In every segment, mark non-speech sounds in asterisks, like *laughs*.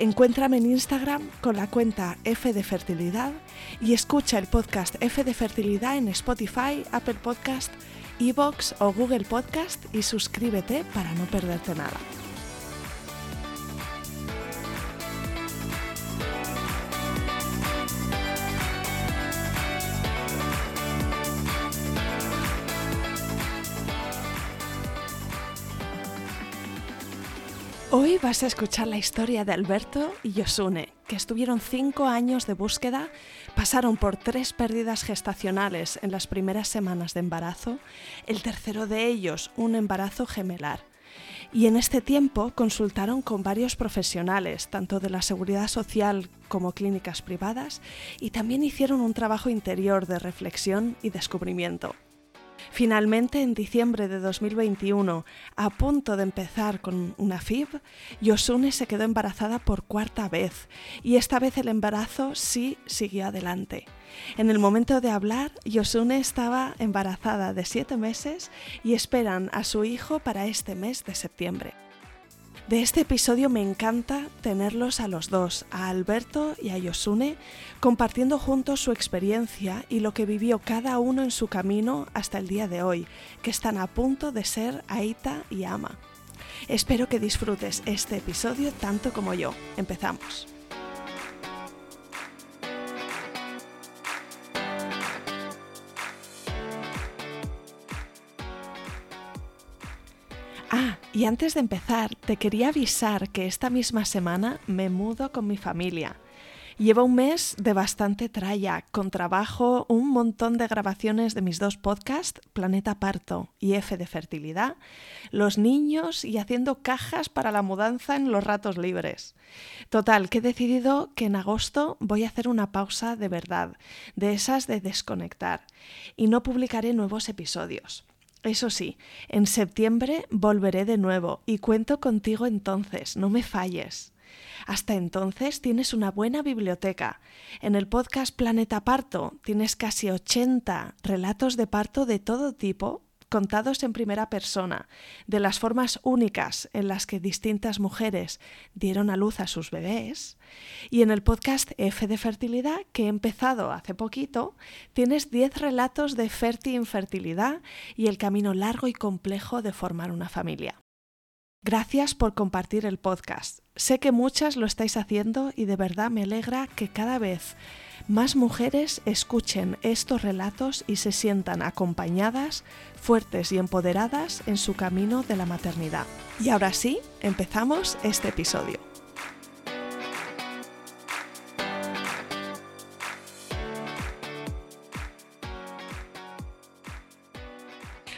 Encuéntrame en Instagram con la cuenta F de Fertilidad y escucha el podcast F de Fertilidad en Spotify, Apple Podcast, Evox o Google Podcast y suscríbete para no perderte nada. Hoy vas a escuchar la historia de Alberto y Yosune, que estuvieron cinco años de búsqueda, pasaron por tres pérdidas gestacionales en las primeras semanas de embarazo, el tercero de ellos un embarazo gemelar. Y en este tiempo consultaron con varios profesionales, tanto de la seguridad social como clínicas privadas, y también hicieron un trabajo interior de reflexión y descubrimiento. Finalmente, en diciembre de 2021, a punto de empezar con una FIB, Yosune se quedó embarazada por cuarta vez y esta vez el embarazo sí siguió adelante. En el momento de hablar, Yosune estaba embarazada de siete meses y esperan a su hijo para este mes de septiembre. De este episodio me encanta tenerlos a los dos, a Alberto y a Yosune, compartiendo juntos su experiencia y lo que vivió cada uno en su camino hasta el día de hoy, que están a punto de ser Aita y Ama. Espero que disfrutes este episodio tanto como yo. Empezamos. Ah, y antes de empezar, te quería avisar que esta misma semana me mudo con mi familia. Llevo un mes de bastante tralla, con trabajo, un montón de grabaciones de mis dos podcasts, Planeta Parto y F de Fertilidad, los niños y haciendo cajas para la mudanza en los ratos libres. Total, que he decidido que en agosto voy a hacer una pausa de verdad, de esas de desconectar, y no publicaré nuevos episodios. Eso sí, en septiembre volveré de nuevo y cuento contigo entonces, no me falles. Hasta entonces tienes una buena biblioteca. En el podcast Planeta Parto tienes casi 80 relatos de parto de todo tipo contados en primera persona, de las formas únicas en las que distintas mujeres dieron a luz a sus bebés. Y en el podcast F de Fertilidad, que he empezado hace poquito, tienes 10 relatos de ferti infertilidad y el camino largo y complejo de formar una familia. Gracias por compartir el podcast. Sé que muchas lo estáis haciendo y de verdad me alegra que cada vez más mujeres escuchen estos relatos y se sientan acompañadas, fuertes y empoderadas en su camino de la maternidad. Y ahora sí, empezamos este episodio.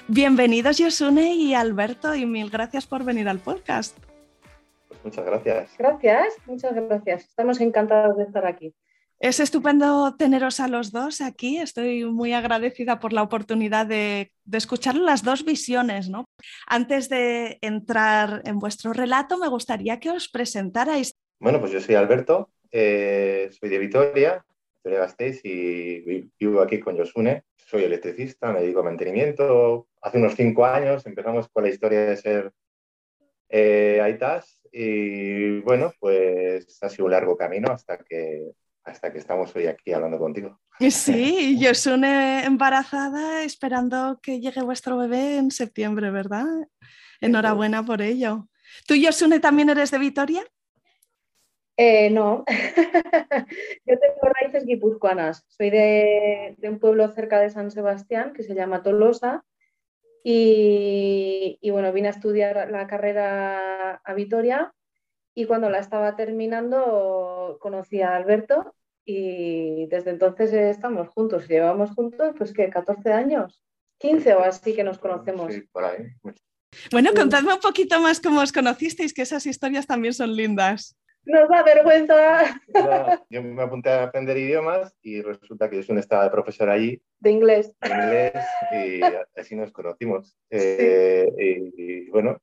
Bienvenidos Yosune y Alberto y mil gracias por venir al podcast. Pues muchas gracias. Gracias, muchas gracias. Estamos encantados de estar aquí. Es estupendo teneros a los dos aquí. Estoy muy agradecida por la oportunidad de, escuchar las dos visiones. ¿no? Antes de entrar en vuestro relato, me gustaría que os presentarais. Bueno, pues yo soy Alberto, eh, soy de Vitoria, Vitoria Gasteiz y vivo aquí con Josune. Soy electricista, me dedico a mantenimiento, hace unos cinco años empezamos con la historia de ser eh, y bueno, pues ha sido un largo camino hasta que, hasta que estamos hoy aquí hablando contigo. Sí, *laughs* Yosune embarazada esperando que llegue vuestro bebé en septiembre, ¿verdad? Enhorabuena por ello. ¿Tú, Yosune, también eres de Vitoria? Eh, no, *laughs* yo tengo raíces guipuzcoanas. Soy de, un pueblo cerca de San Sebastián que se llama Tolosa y, bueno, vine a estudiar la carrera a Vitoria y cuando la estaba terminando conocí a Alberto y desde entonces estamos juntos. Llevamos juntos, pues que 14 años, 15 o así que nos conocemos. Sí, por ahí. Bueno, contadme un poquito más cómo os conocisteis, que esas historias también son lindas. Nos da vergüenza. Yo me apunté a aprender idiomas y resulta que yo estaba de profesor allí. De inglés. De inglés y así nos conocimos. Eh, y, bueno,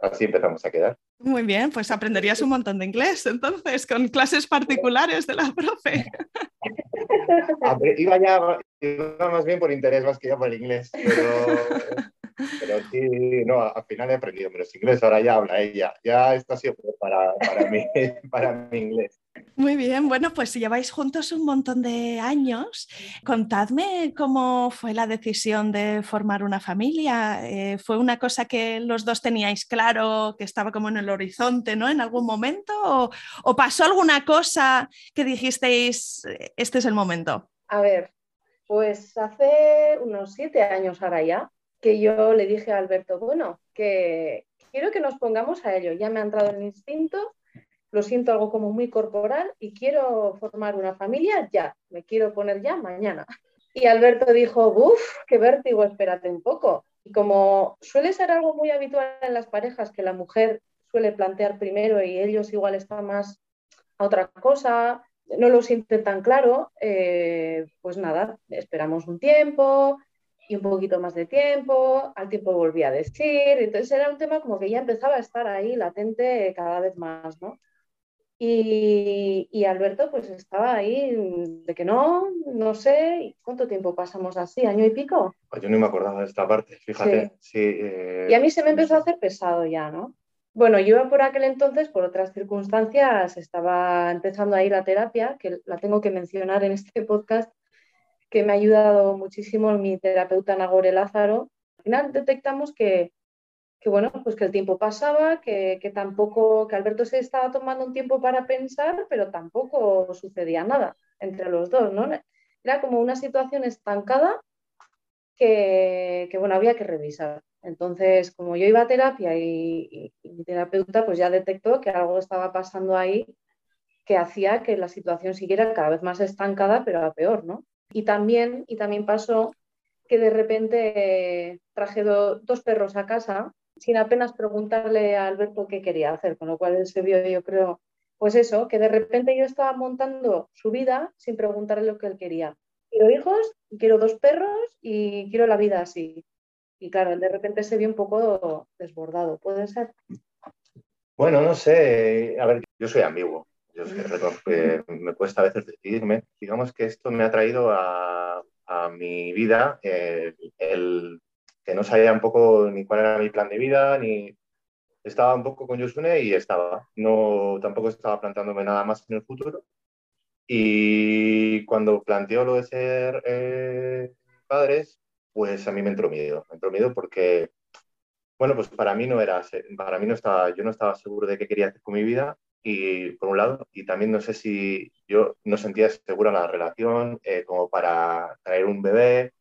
así empezamos a quedar. Muy bien, pues aprenderías un montón de inglés entonces, con clases particulares de la profe. *laughs* iba ya más bien por interés más que ya por el inglés, pero sí, no, al final he aprendido menos inglés, ahora ya habla ella. Ya ha sido para, para, mí, *laughs* para mi inglés. Muy bien, bueno, pues si lleváis juntos un montón de años, contadme cómo fue la decisión de formar una familia. Eh, ¿Fue una cosa que los dos teníais claro, que estaba como en el horizonte, ¿no? En algún momento, o, o pasó alguna cosa que dijisteis, este es el momento? A ver, pues hace unos siete años ahora ya, que yo le dije a Alberto, bueno, que quiero que nos pongamos a ello, ya me ha entrado el instinto, lo siento algo como muy corporal y quiero formar una familia ya, me quiero poner ya mañana. Y Alberto dijo, uff, qué vértigo, espérate un poco. Y como suele ser algo muy habitual en las parejas, que la mujer suele plantear primero y ellos igual están más a otra cosa, no lo sienten tan claro, eh, pues nada, esperamos un tiempo, y un poquito más de tiempo, al tiempo volví a decir, entonces era un tema como que ya empezaba a estar ahí latente cada vez más, ¿no? Y, y, Alberto pues estaba ahí de que no, no sé, ¿cuánto tiempo pasamos así? ¿Año y pico? Pues yo no me acordaba de esta parte, fíjate. Sí. Eh, y a mí se me empezó a hacer pesado ya, ¿no? Bueno, yo por aquel entonces, por otras circunstancias, estaba empezando a ir a terapia, que la tengo que mencionar en este podcast, que me ha ayudado muchísimo mi terapeuta Nagore Lázaro. Al final detectamos que, bueno, pues que el tiempo pasaba, que, tampoco, que Alberto se estaba tomando un tiempo para pensar, pero tampoco sucedía nada entre los dos, ¿no? Era como una situación estancada que, bueno, había que revisar. Entonces, como yo iba a terapia y, terapeuta pues ya detectó que algo estaba pasando ahí que hacía que la situación siguiera cada vez más estancada, pero a peor, ¿no? Y también, y también pasó que de repente traje dos perros a casa sin apenas preguntarle a Alberto qué quería hacer, con lo cual él se vio, yo creo, pues eso, que de repente yo estaba montando su vida sin preguntarle lo que él quería. Quiero hijos, quiero dos perros y quiero la vida así. Y claro, de repente se vio un poco desbordado, ¿puede ser? Bueno, no sé, a ver, yo soy ambiguo. Yo sé, que me cuesta a veces decidirme. Digamos que esto me ha traído a, a mi vida el, que no sabía un poco ni cuál era mi plan de vida, ni estaba un poco con Yosune y estaba. No, tampoco estaba planteándome nada más en el futuro. Y cuando planteó lo de ser eh, padres, pues a mí me entró miedo. Me entró miedo porque, bueno, pues para mí no era, para mí no estaba, yo no estaba seguro de qué quería hacer con mi vida y por un lado, y también no sé si yo no sentía segura la relación eh, como para traer un bebé.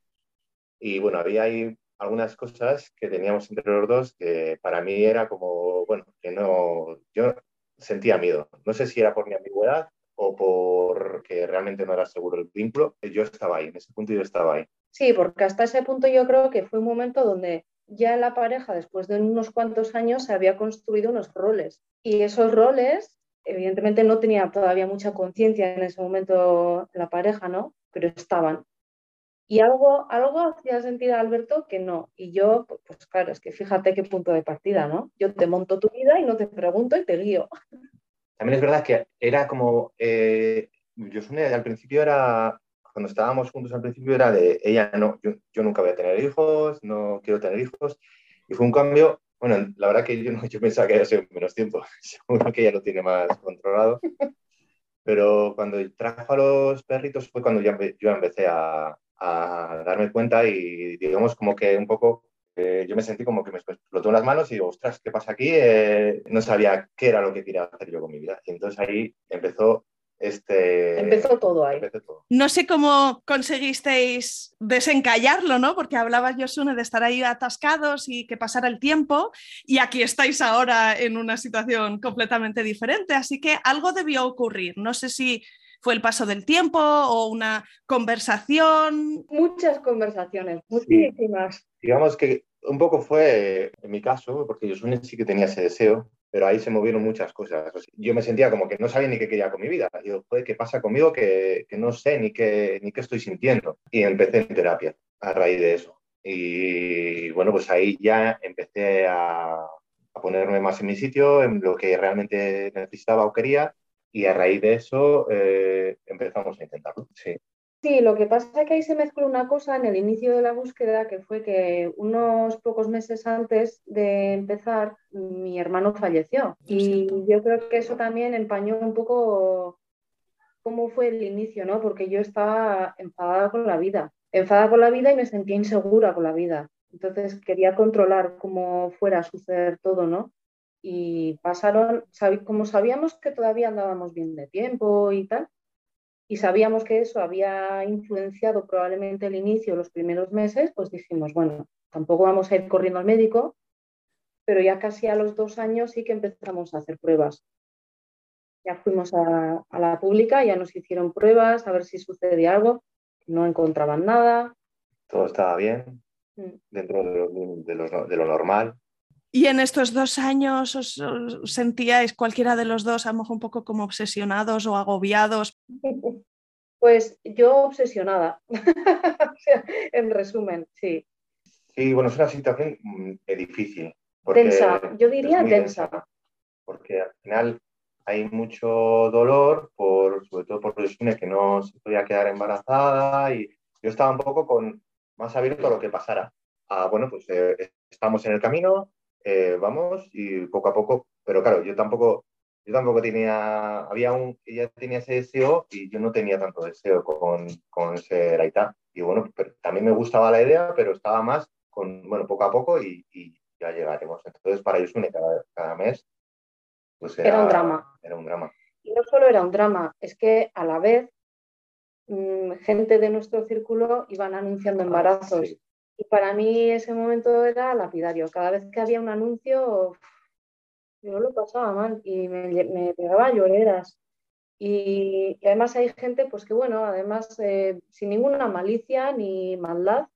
Y bueno, había ahí algunas cosas que teníamos entre los dos que para mí era como, bueno, que no, yo sentía miedo. No sé si era por mi ambigüedad o porque realmente no era seguro el vínculo. Yo estaba ahí, en ese punto yo estaba ahí. Sí, porque hasta ese punto yo creo que fue un momento donde ya la pareja, después de unos cuantos años, se había construido unos roles. Y esos roles, evidentemente, no tenía todavía mucha conciencia en ese momento la pareja, ¿no? Pero estaban. Y algo, algo hacía sentir a Alberto que no. Y yo, pues claro, es que fíjate qué punto de partida, ¿no? Yo te monto tu vida y no te pregunto y te guío. También es verdad que era como, eh, yo al principio era cuando estábamos juntos al principio era de ella no, yo, yo, nunca voy a tener hijos, no quiero tener hijos. Y fue un cambio, bueno, la verdad que yo, *laughs* yo pensaba que había sido menos tiempo, *laughs* seguro que ella lo tiene más controlado. *laughs* Pero cuando trajo a los perritos fue cuando yo, yo empecé a, a darme cuenta y digamos como que un poco eh, yo me sentí como que me explotó en las manos y digo, ostras, ¿qué pasa aquí? Eh, no sabía qué era lo que quería hacer yo con mi vida. Y entonces ahí empezó este... Empezó todo ahí. No sé cómo conseguisteis desencallarlo, ¿no? Porque hablabas, Josune, de estar ahí atascados y que pasara el tiempo, y aquí estáis ahora en una situación completamente diferente, así que algo debió ocurrir. No sé si fue el paso del tiempo o una conversación. Muchas conversaciones, muchísimas. Digamos que un poco fue, en mi caso, porque Josune sí que tenía ese deseo, pero ahí se movieron muchas cosas. Yo me sentía como que no sabía ni qué quería con mi vida. Yo, ¿qué pasa conmigo que, que, no sé ni qué, ni qué estoy sintiendo? Y empecé en terapia a raíz de eso. Y bueno, pues ahí ya empecé a, a ponerme más en mi sitio, en lo que realmente necesitaba o quería. Y a raíz de eso eh, empezamos a intentarlo. Sí. Sí, lo que pasa es que ahí se mezcló una cosa en el inicio de la búsqueda, que fue que unos pocos meses antes de empezar, mi hermano falleció. Y yo creo que eso también empañó un poco cómo fue el inicio, ¿no? Porque yo estaba enfadada con la vida, enfadada con la vida y me sentía insegura con la vida. Entonces quería controlar cómo fuera a suceder todo, ¿no? Y pasaron, como sabíamos que todavía andábamos bien de tiempo y tal, y sabíamos que eso había influenciado probablemente el inicio, los primeros meses, pues dijimos, bueno, tampoco vamos a ir corriendo al médico, pero ya casi a los dos años sí que empezamos a hacer pruebas. Ya fuimos a, la pública, ya nos hicieron pruebas a ver si sucedía algo, no encontraban nada. Todo estaba bien, mm. dentro de lo, normal. ¿Y en estos dos años os, sentíais cualquiera de los dos a lo mejor un poco como obsesionados o agobiados? *laughs* Pues yo obsesionada, *laughs* en resumen, sí. Sí, bueno, es una situación mm, difícil. Densa, yo diría densa. Porque al final hay mucho dolor, por, sobre todo por Resune, que no se podía quedar embarazada y yo estaba un poco con más abierto a lo que pasara. Ah, bueno, pues eh, estamos en el camino, eh, vamos y poco a poco, pero claro, yo tampoco, yo tampoco tenía, había un, ella tenía ese deseo y yo no tenía tanto deseo con, con ese Raita. Y bueno, también me gustaba la idea, pero estaba más con, bueno, poco a poco y, ya llegaremos. Entonces, para ellos cada, cada mes, pues era, un drama. Era un drama. Y no solo era un drama, es que a la vez mm, gente de nuestro círculo iban anunciando ah, embarazos. Y para mí ese momento era lapidario. Cada vez que había un anuncio, yo lo pasaba mal y me, pegaba lloreras. Y, además hay gente, pues que bueno, además eh, sin ninguna malicia ni maldad,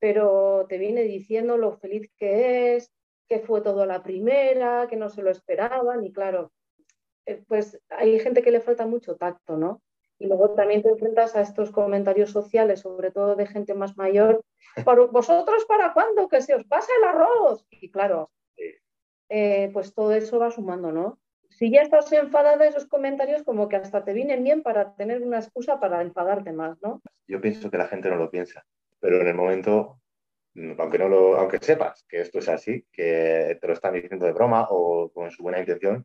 pero te viene diciendo lo feliz que es, que fue todo la primera, que no se lo esperaban y claro, eh, pues hay gente que le falta mucho tacto, ¿no? Y luego también te enfrentas a estos comentarios sociales, sobre todo de gente más mayor. ¿Vosotros para cuándo? Que se os pasa el arroz. Y claro, eh, pues todo eso va sumando, ¿no? Si ya estás enfadada de esos comentarios, como que hasta te vienen bien para tener una excusa para enfadarte más, ¿no? Yo pienso que la gente no lo piensa, pero en el momento, aunque, no lo, aunque sepas que esto es así, que te lo están diciendo de broma o con su buena intención,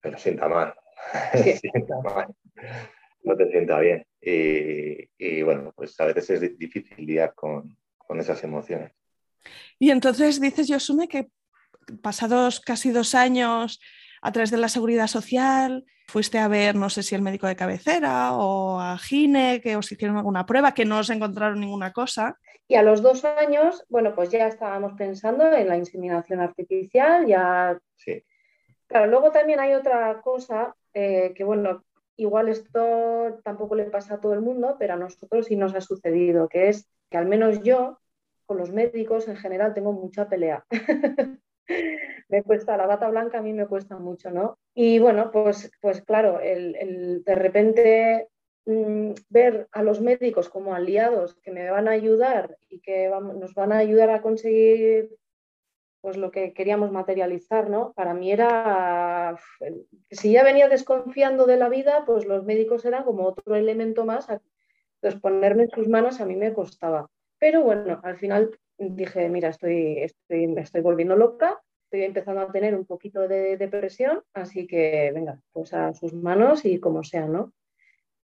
pero sienta mal. *laughs* *laughs* sienta mal no te sienta bien. Y, bueno, pues a veces es difícil lidiar con, esas emociones. Y entonces dices, Yosume, que pasados casi dos años a través de la seguridad social, fuiste a ver, no sé si el médico de cabecera o a Gine, que os hicieron alguna prueba, que no os encontraron ninguna cosa. Y a los dos años, bueno, pues ya estábamos pensando en la inseminación artificial, ya... Sí. Claro, luego también hay otra cosa eh, que, bueno, igual esto tampoco le pasa a todo el mundo, pero a nosotros sí nos ha sucedido, que es que al menos yo, con los médicos en general, tengo mucha pelea. *laughs* me cuesta, la bata blanca a mí me cuesta mucho, ¿no? Y bueno, pues, pues claro, el, de repente mm, ver a los médicos como aliados que me van a ayudar y que nos van a ayudar a conseguir pues lo que queríamos materializar, ¿no? Para mí era, si ya venía desconfiando de la vida, pues los médicos eran como otro elemento más, entonces ponerme en sus manos a mí me costaba. Pero bueno, al final dije, mira, estoy, estoy, estoy volviendo loca, estoy empezando a tener un poquito de depresión, así que venga, pues a sus manos y como sea, ¿no?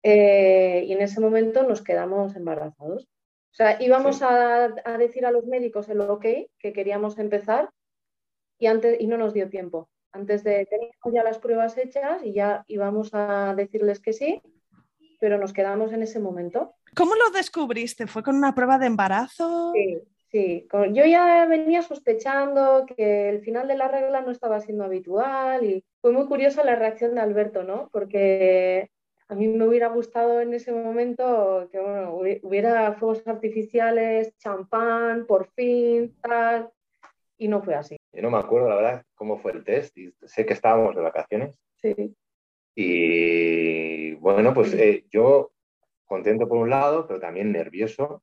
Eh, y en ese momento nos quedamos embarazados. O sea, íbamos a, decir a los médicos el ok, que queríamos empezar, y, antes, y no nos dio tiempo. Antes de tener ya las pruebas hechas y ya íbamos a decirles que sí, pero nos quedamos en ese momento. ¿Cómo lo descubriste? ¿Fue con una prueba de embarazo? Sí, sí. Yo ya venía sospechando que el final de la regla no estaba siendo habitual y fue muy curiosa la reacción de Alberto, ¿no? Porque a mí me hubiera gustado en ese momento que bueno, hubiera fuegos artificiales, champán, por fin, tal, y no fue así. Yo no me acuerdo, la verdad, cómo fue el test, y sé que estábamos de vacaciones. Sí. Y bueno, pues eh, yo contento por un lado, pero también nervioso.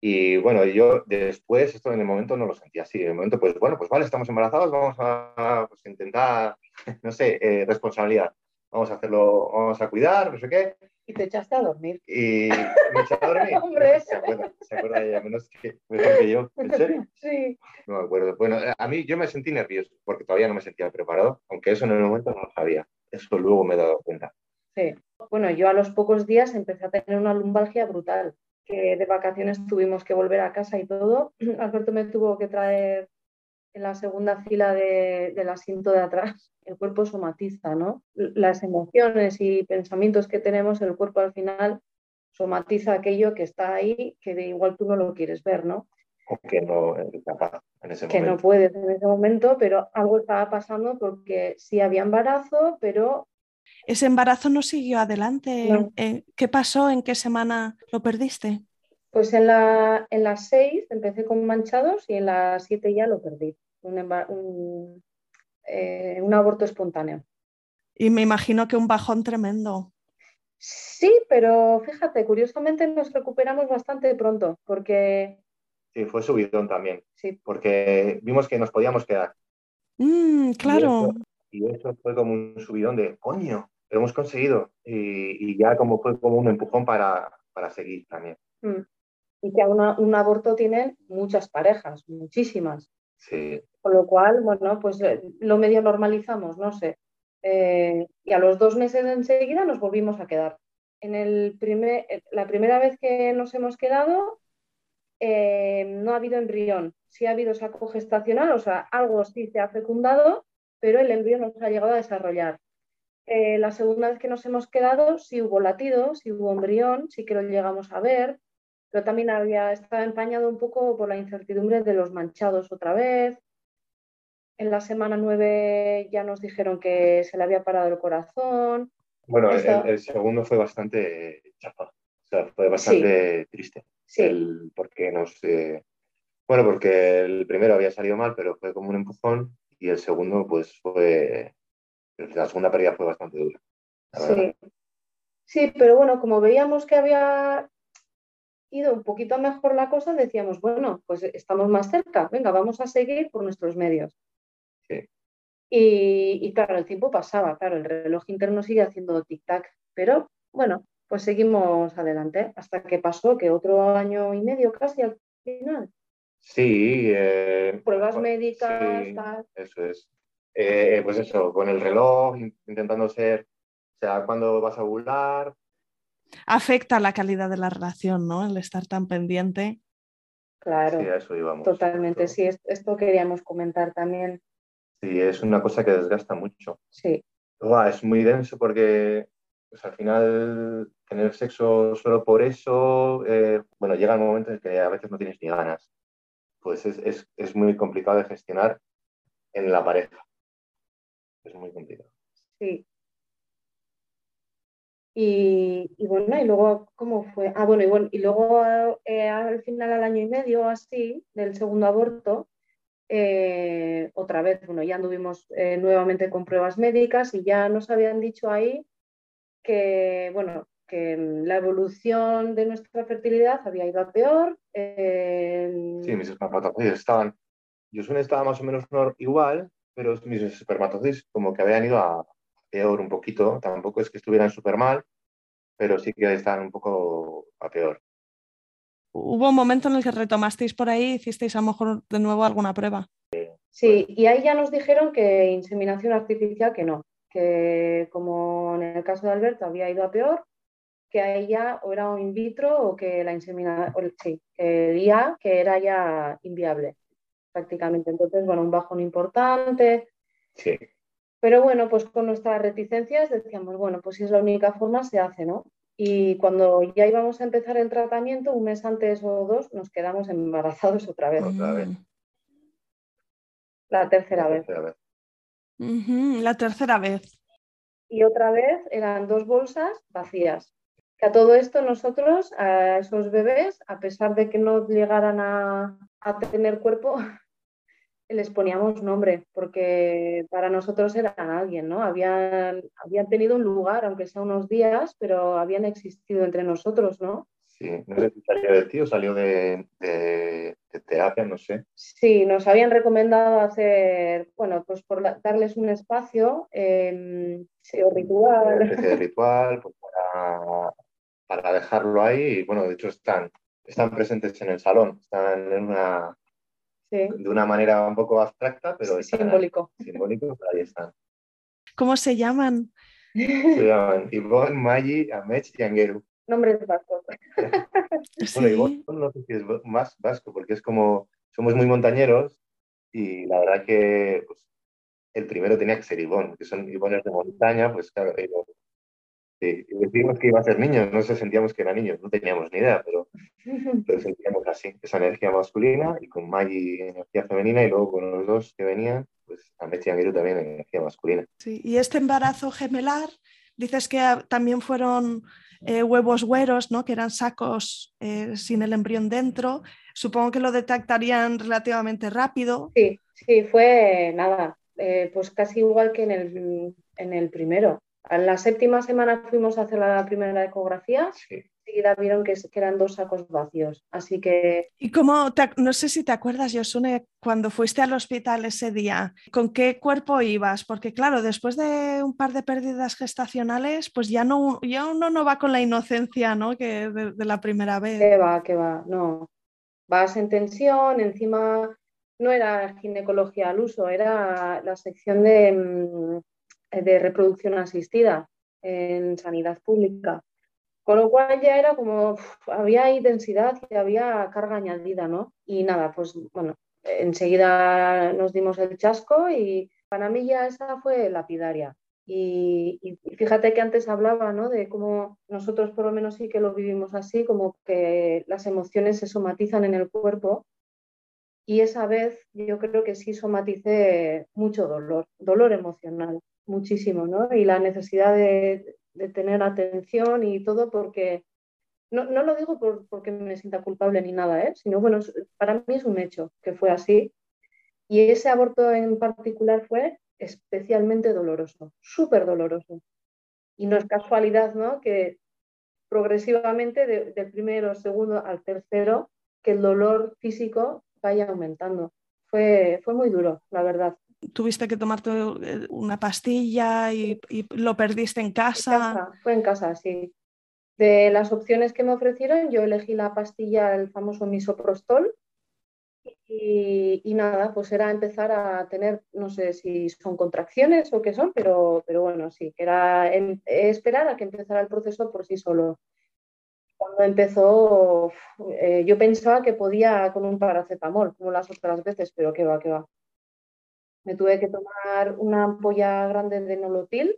Y bueno, yo después, esto en el momento no lo sentía así. En el momento, pues bueno, pues vale, estamos embarazados, vamos a pues, intentar, *laughs* no sé, eh, responsabilidad vamos a hacerlo, vamos a cuidar, no sé qué. Y te echaste a dormir. Y me eché a dormir. *laughs* Hombre. *laughs* Se acuerda, se acuerda ella, menos que, mejor que yo. ¿En serio? *laughs* Sí. No me acuerdo. Bueno, a mí yo me sentí nervioso porque todavía no me sentía preparado, aunque eso en el momento no lo sabía. Eso luego me he dado cuenta. Sí. Bueno, yo a los pocos días empecé a tener una lumbalgia brutal, que de vacaciones tuvimos que volver a casa y todo. *clears throat* Alberto me tuvo que traer en la segunda fila del asiento de atrás, *laughs* el cuerpo somatiza, ¿no? Las emociones y pensamientos que tenemos, el cuerpo al final somatiza aquello que está ahí, que de igual tú no lo quieres ver, ¿no? O que no capaz en ese que momento. no puedes en ese momento, pero algo estaba pasando porque sí había embarazo, pero... ¿Ese embarazo no siguió adelante? Eh, ¿Qué pasó? ¿En qué semana lo perdiste? Pues en, la, en las seis empecé con manchados y en las siete ya lo perdí. Un, eh, un, aborto espontáneo. Y me imagino que un bajón tremendo. Sí, pero fíjate, curiosamente nos recuperamos bastante pronto porque... Sí, fue subidón también. Sí. Porque vimos que nos podíamos quedar. Mm, claro. Y eso, fue como un subidón de, coño, lo hemos conseguido. Y, ya como fue como un empujón para, para seguir también. Mm y que un aborto tienen muchas parejas, muchísimas. Sí. Con lo cual, bueno, pues eh, lo medio normalizamos, no sé. Eh, y a los dos meses enseguida nos volvimos a quedar. En el primer, eh, la primera vez que nos hemos quedado, no ha habido embrión. Sí ha habido saco gestacional, o sea, algo sí se ha fecundado, pero el embrión no se ha llegado a desarrollar. la segunda vez que nos hemos quedado, sí hubo latido, sí hubo embrión, sí que lo llegamos a ver, pero también había estado empañado un poco por la incertidumbre de los manchados otra vez. En la semana 9 ya nos dijeron que se le había parado el corazón. Bueno, el, segundo fue bastante chapa, o sea, fue bastante triste. Sí. porque nos, eh, bueno, porque el primero había salido mal, pero fue como un empujón y el segundo, pues fue, la segunda pérdida fue bastante dura. Sí. sí, pero bueno, como veíamos que había ido un poquito mejor la cosa, decíamos, bueno, pues estamos más cerca, venga, vamos a seguir por nuestros medios. Y, claro, el tiempo pasaba, claro, el reloj interno sigue haciendo tic-tac, pero bueno, pues seguimos adelante hasta que pasó que otro año y medio casi al final. Sí. Eh, Pruebas médicas, Eso es. Eh, pues eso, con el reloj, intentando ser, o sea, cuando vas a ovular, afecta la calidad de la relación, ¿no? El estar tan pendiente. Claro. Sí, a eso íbamos. Totalmente, sí, esto queríamos comentar también. Sí, es una cosa que desgasta mucho. Sí. es muy denso porque pues, al final tener sexo solo por eso, eh, bueno, llega el momento en que a veces no tienes ni ganas. Pues es, es, es muy complicado de gestionar en la pareja. Es muy complicado. Sí, y, bueno, y luego, ¿cómo fue? Ah, bueno, y, bueno, y luego eh, al final, al año y medio así, del segundo aborto, eh, otra vez, bueno, ya anduvimos eh, nuevamente con pruebas médicas y ya nos habían dicho ahí que, bueno, que la evolución de nuestra fertilidad había ido a peor. Sí, mis espermatozoides estaban, yo estaba más o menos igual, pero mis espermatozoides como que habían ido a, peor un poquito, tampoco es que estuvieran súper mal, pero sí que están un poco a peor. ¿Hubo un momento en el que retomasteis por ahí, hicisteis a lo mejor de nuevo alguna prueba? Sí, y ahí ya nos dijeron que inseminación artificial que no, que como en el caso de Alberto había ido a peor, que a ella o era in vitro o que la inseminación, sí, que que era ya inviable prácticamente. Entonces, bueno, un bajón importante. Sí. Pero bueno, pues con nuestras reticencias decíamos, bueno, pues si es la única forma, se hace, ¿no? Y cuando ya íbamos a empezar el tratamiento, un mes antes o dos, nos quedamos embarazados otra vez. Otra vez. La tercera, vez. La tercera vez. Y otra vez eran dos bolsas vacías. Que a todo esto nosotros, a esos bebés, a pesar de que no llegaran a, tener cuerpo, les poníamos nombre, porque para nosotros eran alguien, ¿no? Habían, habían tenido un lugar, aunque sea unos días, pero habían existido entre nosotros, ¿no? Sí, no sé si salió de ti o salió de, terapia, no sé. Sí, nos habían recomendado hacer, bueno, pues por darles un espacio, eh, ritual. Una especie de ritual, pues para para dejarlo ahí y bueno, de hecho están, están presentes en el salón, están en una, de una manera un poco abstracta, pero simbólico. simbólico, pero ahí están. ¿Cómo se llaman? Se llaman Ivonne, Maggi, Amech y Angeru. Nombres vascos. *laughs* bueno, Ivonne no sé si es más vasco, porque es como, somos muy montañeros y la verdad que pues, el primero tenía que ser Ivonne, que son Ivones de montaña, pues claro, ellos Sí, decimos que iba a ser niño, no se sentíamos que era niño, no teníamos ni idea, pero, pero sentíamos así, esa energía masculina y con Maggie energía femenina y luego con los dos que venían, pues y Anguiru también energía masculina. Sí, y este embarazo gemelar, dices que también fueron eh, huevos güeros, ¿no? que eran sacos eh, sin el embrión dentro, supongo que lo detectarían relativamente rápido. Sí, sí, fue nada, eh, pues casi igual que en el, en el primero en la séptima semana fuimos a hacer la primera ecografía y Enseguida vieron que, eran dos sacos vacíos. Así que. ¿Y cómo? no sé si te acuerdas, Josune, cuando fuiste al hospital ese día, ¿con qué cuerpo ibas? Porque, claro, después de un par de pérdidas gestacionales, pues ya, no, ya uno no va con la inocencia ¿no? que de, la primera vez. ¿Qué va? ¿Qué va? No. Vas en tensión, encima no era ginecología al uso, era la sección de mm, de reproducción asistida en sanidad pública. Con lo cual ya era como, había intensidad y había carga añadida, ¿no? Y nada, pues bueno, enseguida nos dimos el chasco y para mí ya esa fue lapidaria. Y, y, fíjate que antes hablaba ¿no? de cómo nosotros por lo menos sí que lo vivimos así, como que las emociones se somatizan en el cuerpo. Y esa vez yo creo que sí somaticé mucho dolor, dolor emocional muchísimo, ¿no? Y la necesidad de, tener atención y todo porque, no, lo digo porque me sienta culpable ni nada, ¿eh? Sino, bueno, para mí es un hecho que fue así. Y ese aborto en particular fue especialmente doloroso, súper doloroso. Y no es casualidad, ¿no? Que progresivamente, del primero, segundo al tercero, que el dolor físico vaya aumentando. Fue, fue muy duro, la verdad tuviste que tomarte eh, una pastilla y, lo perdiste en casa. Fue en casa, sí. De las opciones que me ofrecieron, yo elegí la pastilla, el famoso misoprostol. Y, y, nada, pues era empezar a tener, no sé si son contracciones o qué son, pero, pero bueno, sí, que era esperar a que empezara el proceso por sí solo. Cuando empezó, eh, yo pensaba que podía con un paracetamol, como las otras veces, pero qué va, qué va. Me tuve que tomar una ampolla grande de nolotil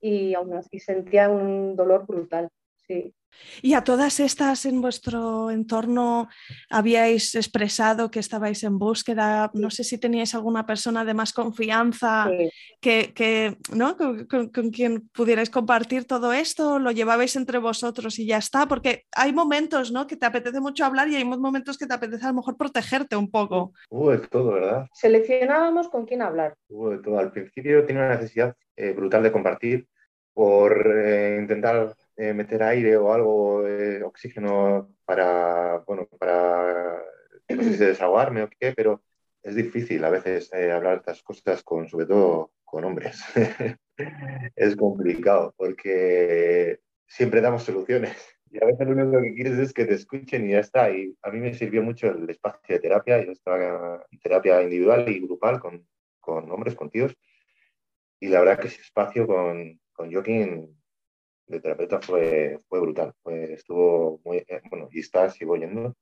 y aún así sentía un dolor brutal. Sí. ¿Y a todas estas en vuestro entorno habíais expresado que estabais en búsqueda? No sé si teníais alguna persona de más confianza que, ¿no? Con, quien pudierais compartir todo esto, lo llevabais entre vosotros y ya está, porque hay momentos ¿no? que te apetece mucho hablar y hay momentos que te apetece a lo mejor protegerte un poco. Hubo de todo, ¿verdad? Seleccionábamos con quién hablar. Hubo de todo. Al principio tenía una necesidad eh, brutal de compartir por eh, intentar eh, meter aire o algo, eh, oxígeno para, bueno, para, no sé si *clears throat* desahogarme o qué, pero es difícil a veces eh, hablar estas cosas con, sobre todo con hombres. *laughs* es complicado porque siempre damos soluciones y a veces lo único que quieres es que te escuchen y ya está. Y a mí me sirvió mucho el espacio de terapia, yo estaba en terapia individual y grupal con, con hombres, con tíos, y la verdad que ese espacio con, con Joaquín de terapeuta fue, fue brutal. estuvo muy, eh, bueno, y está, sigo yendo.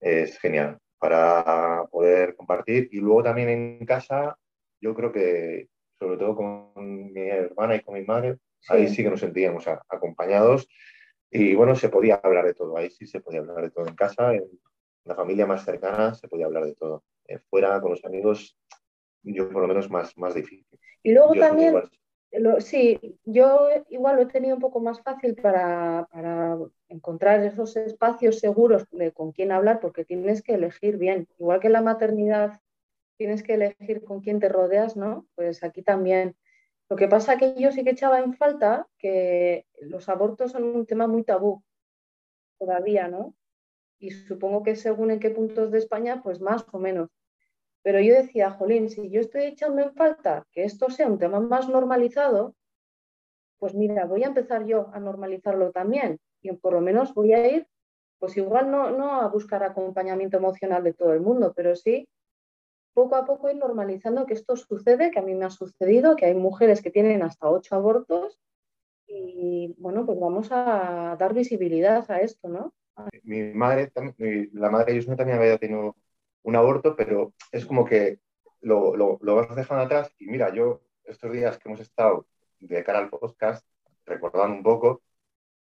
Es genial para poder compartir. Y luego también en casa, yo creo que, sobre todo con mi hermana y con mi madre, ahí sí que nos sentíamos acompañados. Y bueno, se podía hablar de todo, ahí sí se podía hablar de todo en casa, en la familia más cercana se podía hablar de todo. Eh, fuera, con los amigos, yo por lo menos más, más difícil. Y luego también, sí, yo igual lo he tenido un poco más fácil para, encontrar esos espacios seguros de con quién hablar, porque tienes que elegir bien. Igual que la maternidad tienes que elegir con quién te rodeas, ¿no? Pues aquí también. Lo que pasa que yo sí que echaba en falta que los abortos son un tema muy tabú todavía, ¿no? Y supongo que según en qué puntos de España, pues más o menos. Pero yo decía, Jolín, si yo estoy echando en falta que esto sea un tema más normalizado, pues mira, voy a empezar yo a normalizarlo también. Y por lo menos voy a ir, pues igual no, no a buscar acompañamiento emocional de todo el mundo, pero sí poco a poco ir normalizando que esto sucede, que a mí me ha sucedido, que hay mujeres que tienen hasta ocho abortos y bueno, pues vamos a dar visibilidad a esto, ¿no? Mi madre, la madre de Yusne también había tenido un aborto, pero es como que lo, lo, lo, vas dejando atrás. Y mira, yo estos días que hemos estado de cara al podcast, recordando un poco,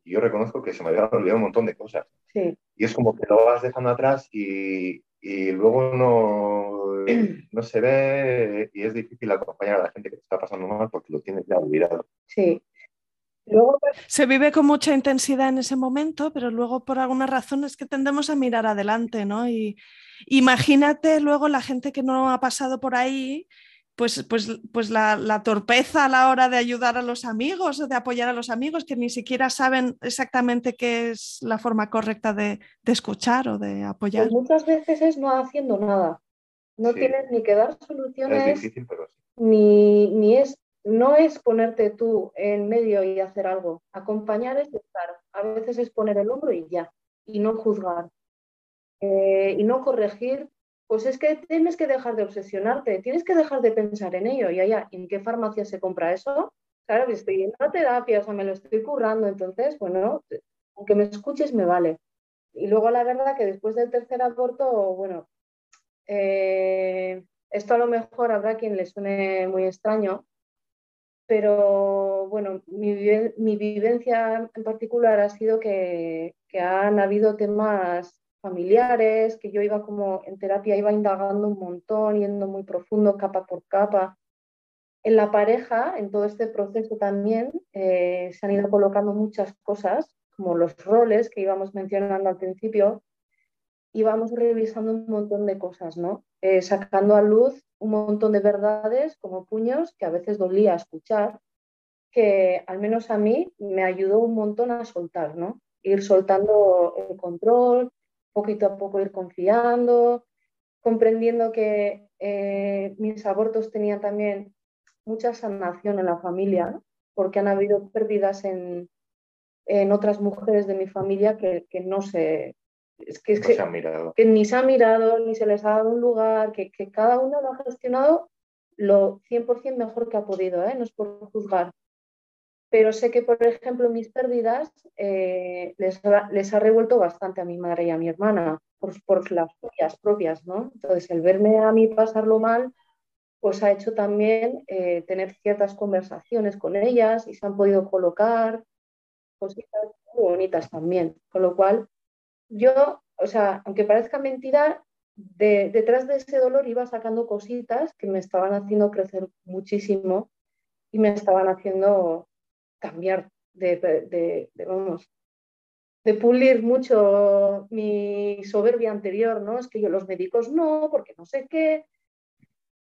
yo reconozco que se me habían olvidado un montón de cosas. Sí. Y es como que lo vas dejando atrás y, y luego no, *clears throat* no, se ve y es difícil acompañar a la gente que está pasando mal porque lo tienes ya olvidado. Sí. Pues se vive con mucha intensidad en ese momento, pero luego por alguna razón es que tendemos a mirar adelante, ¿no? Y imagínate luego la gente que no ha pasado por ahí, pues, pues, pues la, torpeza a la hora de ayudar a los amigos o de apoyar a los amigos que ni siquiera saben exactamente qué es la forma correcta de, escuchar o de apoyar. Pues muchas veces es no haciendo nada. No tienes ni que dar soluciones, ni, ni es no es ponerte tú en medio y hacer algo. Acompañar es estar. A veces es poner el hombro y ya, y no juzgar. Eh, y no corregir. Pues es que tienes que dejar de obsesionarte, tienes que dejar de pensar en ello. Y allá, ¿en qué farmacia se compra eso? Claro, estoy yendo a terapia, o sea, me lo estoy currando. Entonces, bueno, aunque me escuches, me vale. Y luego la verdad que después del tercer aborto, bueno, eh, esto a lo mejor habrá quien le suene muy extraño, pero bueno, mi, vivencia en particular ha sido que, han habido temas familiares, que yo iba como en terapia, iba indagando un montón, yendo muy profundo, capa por capa. En la pareja, en todo este proceso también, eh, se han ido colocando muchas cosas, como los roles que íbamos mencionando al principio, íbamos revisando un montón de cosas, ¿no? Eh, sacando a luz un montón de verdades como puños que a veces dolía escuchar, que al menos a mí me ayudó un montón a soltar, ¿no? Ir soltando el control, poquito a poco ir confiando, comprendiendo que eh, mis abortos tenían también mucha sanación en la familia, porque han habido pérdidas en, en otras mujeres de mi familia que, que no se, es que, se han mirado. que ni se ha mirado, ni se les ha dado un lugar, que, que cada uno lo ha gestionado lo 100% mejor que ha podido, ¿eh? no es por juzgar. Pero sé que, por ejemplo, mis pérdidas eh, les, les, ha revuelto bastante a mi madre y a mi hermana por, por las suyas propias, ¿no? Entonces, el verme a mí pasarlo mal, pues ha hecho también eh, tener ciertas conversaciones con ellas y se han podido colocar cositas muy bonitas también. Con lo cual, yo, o sea, aunque parezca mentira, detrás de ese dolor iba sacando cositas que me estaban haciendo crecer muchísimo y me estaban haciendo cambiar de, vamos, de pulir mucho mi soberbia anterior, ¿no? Es que yo los médicos no, porque no sé qué.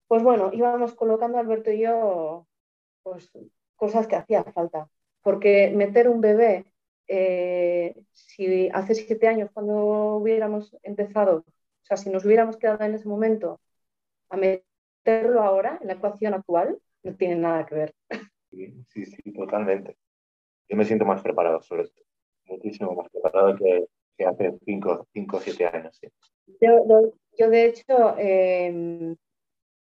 Pues bueno, íbamos colocando Alberto y yo pues, cosas que hacía falta, porque meter un bebé eh, si hace siete años cuando hubiéramos empezado, o sea, si nos hubiéramos quedado en ese momento a meterlo ahora en la ecuación actual, no tiene nada que ver. Sí, sí, totalmente. Yo me siento más preparado sobre esto, muchísimo más preparado que, hace cinco o siete años. Yo, de hecho, em,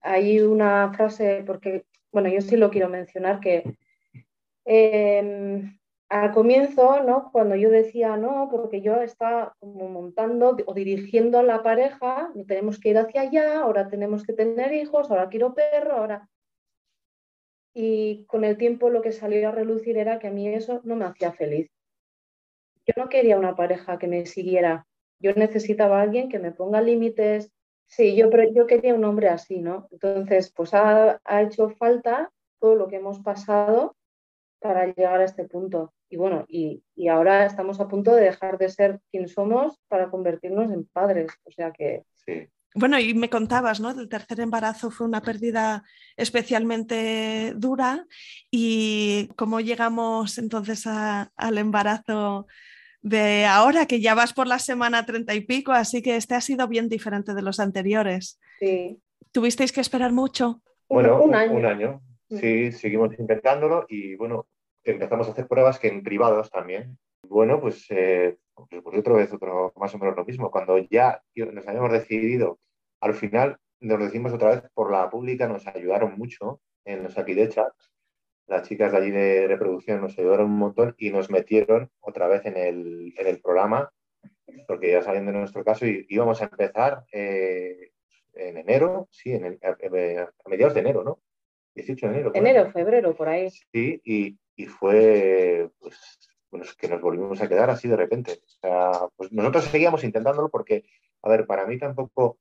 hay una frase, porque, bueno, yo sí lo quiero mencionar, que em, al comienzo, ¿no? Cuando yo decía no, porque yo estaba como montando o dirigiendo a la pareja, tenemos que ir hacia allá, ahora tenemos que tener hijos, ahora quiero perro, ahora. Y con el tiempo lo que salió a relucir era que a mí eso no me hacía feliz. Yo no quería una pareja que me siguiera. Yo necesitaba a alguien que me ponga límites. Sí, yo, yo quería un hombre así, ¿no? Entonces, pues ha, ha hecho falta todo lo que hemos pasado para llegar a este punto. Y bueno, y, y, ahora estamos a punto de dejar de ser quien somos para convertirnos en padres. O sea que... Sí. Bueno, y me contabas, ¿no? El tercer embarazo fue una pérdida especialmente dura. ¿Y cómo llegamos entonces a, al embarazo de ahora, que ya vas por la semana treinta y pico? Así que este ha sido bien diferente de los anteriores. Sí. ¿Tuvisteis que esperar mucho? Bueno, un año. Un año. Mm. Sí, seguimos intentándolo y bueno, empezamos a hacer pruebas que en privados también. Bueno, pues, eh, pues, pues, otra vez otro, más o menos lo mismo. Cuando ya nos habíamos decidido, al final nos decimos otra vez por la pública, nos ayudaron mucho en los Aquidecha. Las chicas de allí de reproducción nos ayudaron un montón y nos metieron otra vez en el, en el programa, porque ya sabiendo de nuestro caso, íbamos a empezar eh, en enero, sí, en a mediados de enero, ¿no? 18 de enero. Enero, febrero, por ahí. Sí, y, y fue pues, bueno, que nos volvimos a quedar así de repente. O sea, pues nosotros seguíamos intentándolo porque, a ver, para mí tampoco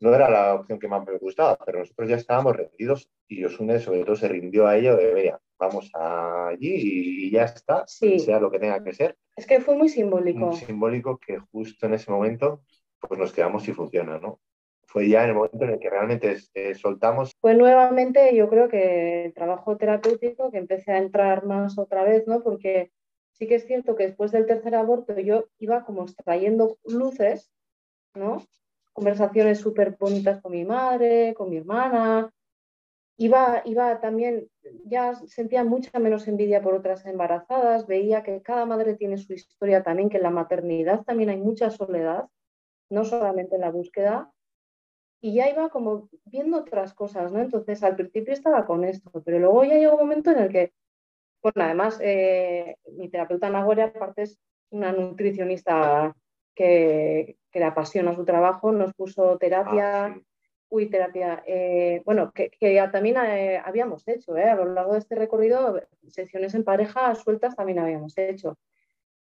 no era la opción que más me gustaba, pero nosotros ya estábamos rendidos y Osune sobre todo se rindió a ello de, mira, vamos allí y, ya está, sea lo que tenga que ser. Es que fue muy simbólico. Muy simbólico que justo en ese momento pues nos quedamos y funciona, ¿no? fue ya en el momento en el que realmente eh, soltamos. Fue nuevamente, yo creo que el trabajo terapéutico que empecé a entrar más otra vez, ¿no? Porque sí que es cierto que después del tercer aborto yo iba como extrayendo luces, ¿no? Conversaciones súper bonitas con mi madre, con mi hermana. Iba, iba también, ya sentía mucha menos envidia por otras embarazadas, veía que cada madre tiene su historia también, que en la maternidad también hay mucha soledad, no solamente en la búsqueda, y ya iba como viendo otras cosas, ¿no? Entonces al principio estaba con esto, pero luego ya llegó un momento en el que, bueno, además eh, mi terapeuta Nagore aparte es una nutricionista que, que, le apasiona su trabajo, nos puso terapia, ah, uy, terapia, eh, bueno, que, que, ya también eh, habíamos hecho, a lo largo de este recorrido, sesiones en pareja sueltas también habíamos hecho.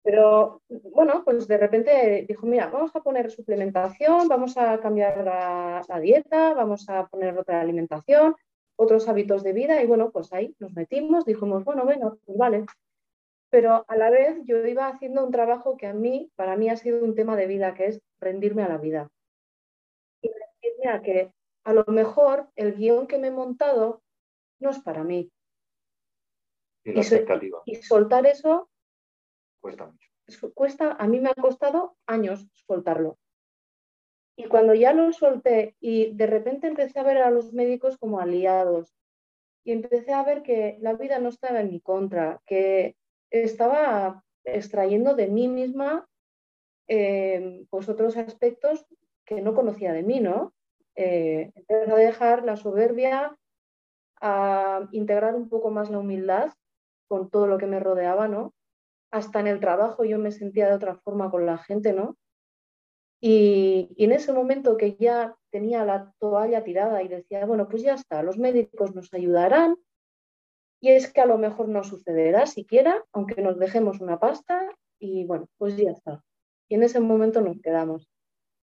Pero bueno, pues de repente dijo, mira, vamos a poner suplementación, vamos a cambiar la, dieta, vamos a poner otra alimentación, otros hábitos de vida y bueno, pues ahí nos metimos, dijimos, bueno, bueno, pues vale. Pero a la vez yo iba haciendo un trabajo que a mí, para mí ha sido un tema de vida, que es rendirme a la vida. Y rendirme a que a lo mejor el guion que me he montado no es para mí. Y, y soltar eso cuesta mucho. Cuesta, a mí me ha costado años soltarlo. Y cuando ya lo solté y de repente empecé a ver a los médicos como aliados y empecé a ver que la vida no estaba en mi contra, que estaba extrayendo de mí misma eh, pues otros aspectos que no conocía de mí, ¿no? Eh, empecé a dejar la soberbia, a integrar un poco más la humildad con todo lo que me rodeaba, ¿no? hasta en el trabajo yo me sentía de otra forma con la gente, ¿no? Y, en ese momento que ya tenía la toalla tirada y decía, bueno, pues ya está, los médicos nos ayudarán y es que a lo mejor no sucederá siquiera, aunque nos dejemos una pasta y bueno, pues ya está. Y en ese momento nos quedamos.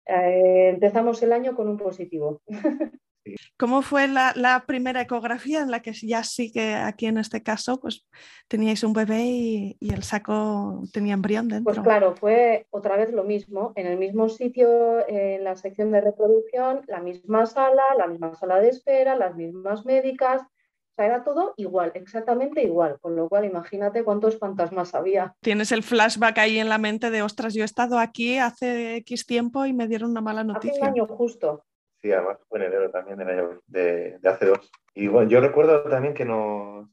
Eh, empezamos el año con un positivo. *laughs* ¿Cómo fue la, primera ecografía en la que ya sí que aquí en este caso pues teníais un bebé y, el saco tenía embrión dentro? Pues claro, fue otra vez lo mismo, en el mismo sitio, en la sección de reproducción, la misma sala, la misma sala de espera, las mismas médicas, o sea, era todo igual, exactamente igual, con lo cual imagínate cuántos fantasmas había. Tienes el flashback ahí en la mente de, ostras, yo he estado aquí hace X tiempo y me dieron una mala noticia. Hace un año justo, Sí, además fue en enero también de, de, hace dos. Y bueno, yo recuerdo también que nos,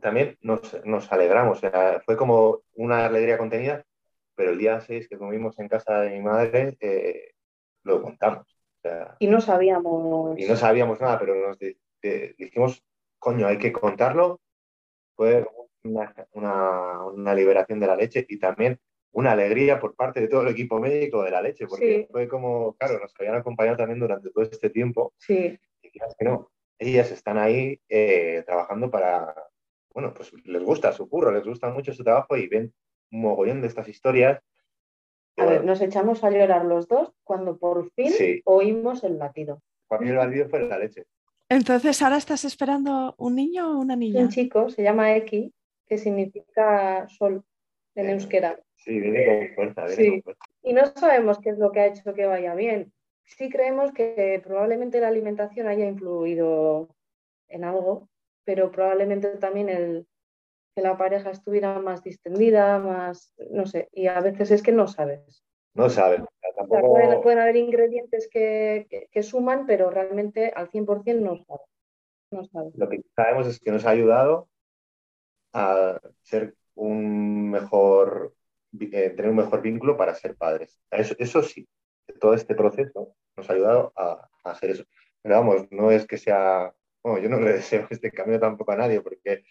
también nos, nos, alegramos, o sea, fue como una alegría contenida, pero el día 6 que comimos en casa de mi madre, eh, lo contamos. y no sabíamos. Y no sabíamos nada, pero nos dijimos, coño, hay que contarlo. Fue una, liberación de la leche y también una alegría por parte de todo el equipo médico de la leche, porque fue como, claro, nos habían acompañado también durante todo este tiempo. Sí. Y que no, ellas están ahí eh, trabajando para, bueno, pues les gusta su curro, les gusta mucho su trabajo y ven un mogollón de estas historias. A ver, nos echamos a llorar los dos cuando por fin oímos el latido. Para mí el latido fue la leche. Entonces, ¿ahora estás esperando un niño o una niña? Un chico, se llama X, que significa sol en euskera. Sí, viene con fuerza, viene con fuerza. Y no sabemos qué es lo que ha hecho que vaya bien. Sí creemos que probablemente la alimentación haya influido en algo, pero probablemente también el, que la pareja estuviera más distendida, más, no sé, y a veces es que no sabes. No sabes. pueden, haber ingredientes que, suman, pero realmente al 100% no sabes. no sabes. Lo que sabemos es que nos ha ayudado a ser un mejor, eh, tener un mejor vínculo para ser padres. Eso, eso sí, todo este proceso nos ha ayudado a, hacer eso. Pero vamos, no es que sea, bueno, yo no *laughs* le deseo este camino tampoco a nadie, porque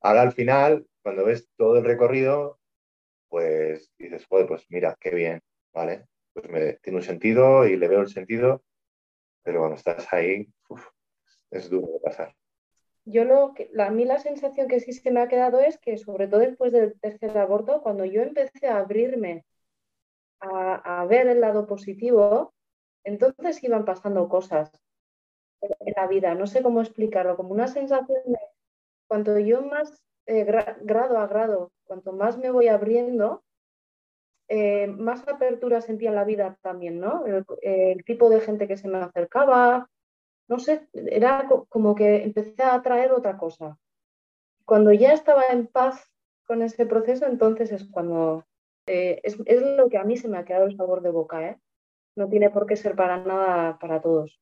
ahora al final, cuando ves todo el recorrido, pues dices, joder, pues mira, qué bien, ¿vale? Pues me, tiene un sentido y le veo el sentido, pero cuando estás ahí, es duro de pasar. Yo lo que, a mí la sensación que sí se me ha quedado es que, sobre todo después del tercer aborto, cuando yo empecé a abrirme a, ver el lado positivo, entonces iban pasando cosas en la vida. No sé cómo explicarlo, como una sensación de cuanto yo más eh, grado a grado, cuanto más me voy abriendo, eh, más apertura sentía en la vida también, ¿no? El, tipo de gente que se me acercaba, no sé, era como que empecé a atraer otra cosa. Cuando ya estaba en paz con ese proceso, entonces es cuando eh, es, lo que a mí se me ha quedado el sabor de boca, ¿eh? No tiene por qué ser para nada para todos.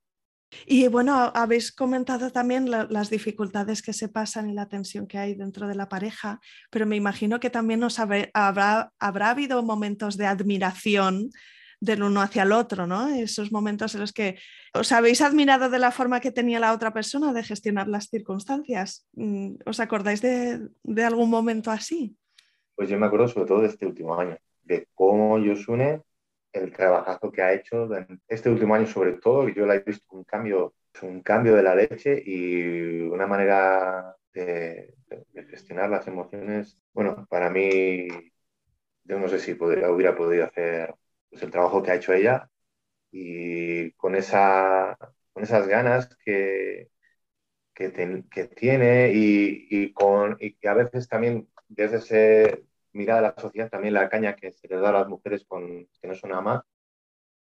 Y bueno, habéis comentado también las dificultades que se pasan y la tensión que hay dentro de la pareja, pero me imagino que también os habrá, habrá habido momentos de admiración del uno hacia el otro, ¿no? Esos momentos en los que os habéis admirado de la forma que tenía la otra persona de gestionar las circunstancias. Mm, ¿Os acordáis de, algún momento así? Pues yo me acuerdo sobre todo de este último año, de cómo Yosune, el trabajazo que ha hecho este último año sobre todo, yo la he visto un cambio, un cambio de la leche y una manera de, gestionar las emociones. Bueno, para mí, yo no sé si hubiera podido hacer pues, el trabajo que ha hecho ella y con, esa, con esas ganas que, que, tiene y, y, con, y que a veces también desde ese, mirada de la sociedad, también la caña que se les da a las mujeres con, que no son amas,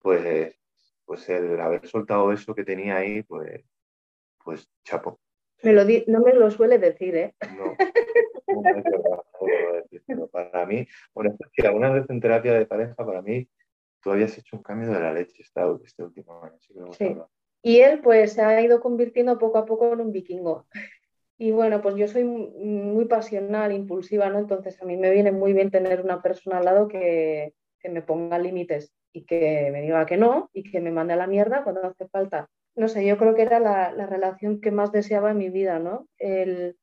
pues, pues el haber soltado eso que tenía ahí, pues, pues chapo. Me lo no me lo suele decir, ¿eh? No, no para mí, bueno, es que alguna vez en terapia de pareja, para mí, tú habías hecho un cambio de la leche este, este último año. Sí. Y él, pues, se ha ido convirtiendo poco a poco en un vikingo. *laughs* Y bueno, pues yo soy muy pasional, impulsiva, ¿no? Entonces a mí me viene muy bien tener una persona al lado que, me ponga límites y que me diga que no y que me mande a la mierda cuando hace falta. No sé, yo creo que era la, la relación que más deseaba en mi vida, ¿no? El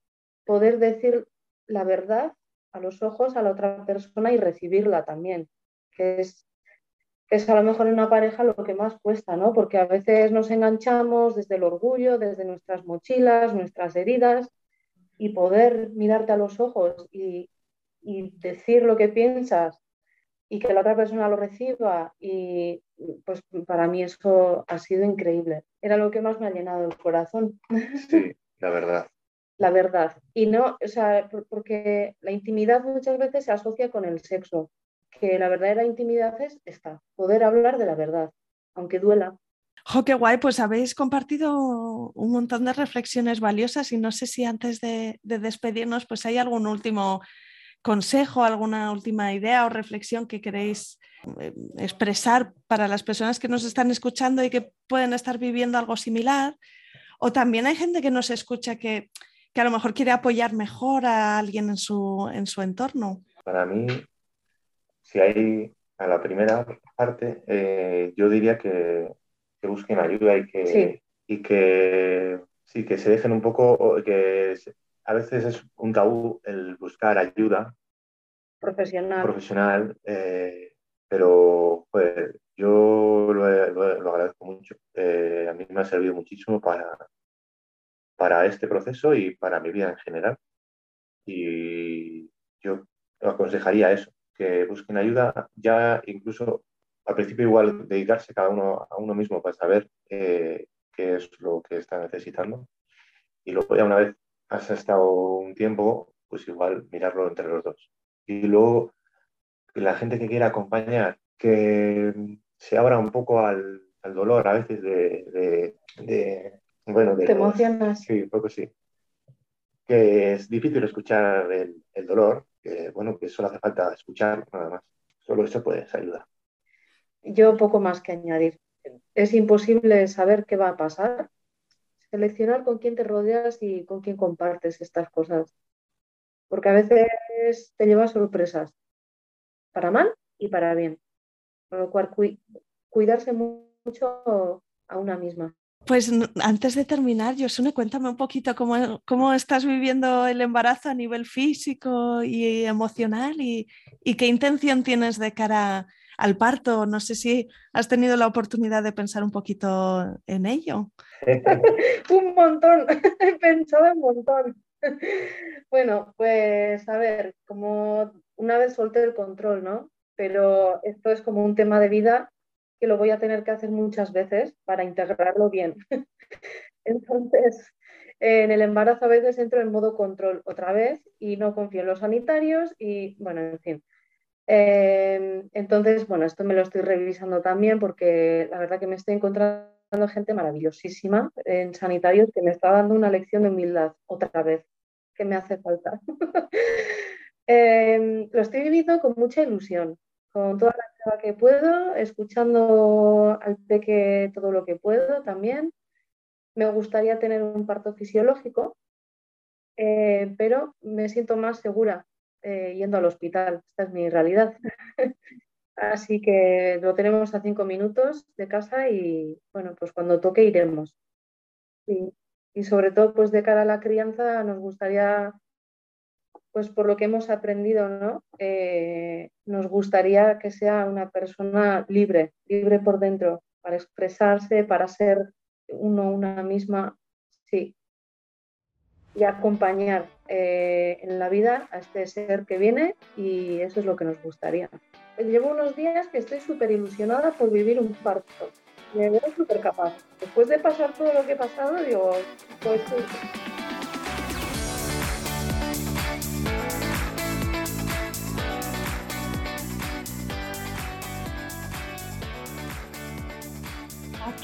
poder decir la verdad a los ojos a la otra persona y recibirla también, que es que es a lo mejor en una pareja lo que más cuesta, ¿no? Porque a veces nos enganchamos desde el orgullo, desde nuestras mochilas, nuestras heridas, y poder mirarte a los ojos y, decir lo que piensas y que la otra persona lo reciba, y pues para mí eso ha sido increíble. Era lo que más me ha llenado el corazón. Sí, la verdad. *laughs* La verdad. Y no, o sea, porque la intimidad muchas veces se asocia con el sexo que la verdadera intimidad es esta, poder hablar de la verdad, aunque duela. ¡Jo, qué guay! Pues habéis compartido un montón de reflexiones valiosas y no sé si antes de, despedirnos, pues hay algún último consejo, alguna última idea o reflexión que queréis eh, expresar para las personas que nos están escuchando y que pueden estar viviendo algo similar. O también hay gente que nos escucha que, que a lo mejor quiere apoyar mejor a alguien en su, en su entorno. Para mí, si hay a la primera parte, eh, yo diría que, busquen ayuda y que, y que sí, que se dejen un poco, que a veces es un tabú el buscar ayuda profesional, profesional eh, pero pues, yo lo, agradezco mucho. Eh, a mí me ha servido muchísimo para, para este proceso y para mi vida en general. Y yo aconsejaría eso, que busquen ayuda, ya incluso al principio igual dedicarse cada uno a uno mismo para saber eh, qué es lo que está necesitando. Y luego ya una vez has estado un tiempo, pues igual mirarlo entre los dos. Y luego la gente que quiera acompañar, que se abra un poco al, dolor a veces de, bueno, de... ¿Te emocionas? Sí, un poco sí. Que es difícil escuchar el, el dolor, que bueno, que solo hace falta escuchar nada más. Solo eso puede ayudar. Yo poco más que añadir. Es imposible saber qué va a pasar. Seleccionar con quién te rodeas y con quién compartes estas cosas. Porque a veces te llevas sorpresas, para mal y para bien. Con lo cual, cuidarse mucho a una misma. Pues antes de terminar, Josune, cuéntame un poquito cómo, cómo, estás viviendo el embarazo a nivel físico y emocional y, y qué intención tienes de cara al parto. No sé si has tenido la oportunidad de pensar un poquito en ello. *laughs* un montón, *laughs* he pensado un montón. bueno, pues a ver, como una vez solté el control, ¿no? Pero esto es como un tema de vida que lo voy a tener que hacer muchas veces para integrarlo bien. *laughs* Entonces, en el embarazo a veces entro en modo control otra vez y no confío en los sanitarios y, bueno, en fin. Em, entonces, bueno, esto me lo estoy revisando también porque la verdad que me estoy encontrando gente maravillosísima en sanitarios que me está dando una lección de humildad otra vez, que me hace falta. *laughs* Em, lo estoy viviendo con mucha ilusión, con toda la prueba que puedo, escuchando al peque todo lo que puedo también. Me gustaría tener un parto fisiológico, eh, pero me siento más segura eh, yendo al hospital. Esta es mi realidad. *laughs* Así que lo tenemos a cinco minutos de casa y bueno, pues cuando toque iremos. Y, sobre todo, pues de cara a la crianza, nos gustaría, pues por lo que hemos aprendido, ¿no? Eh, nos gustaría que sea una persona libre, libre por dentro, para expresarse, para ser uno, una misma. Sí, y acompañar eh, en la vida a este ser que viene y eso es lo que nos gustaría. Llevo unos días que estoy súper ilusionada por vivir un parto. Me veo súper capaz. Después de pasar todo lo que he pasado, digo, pues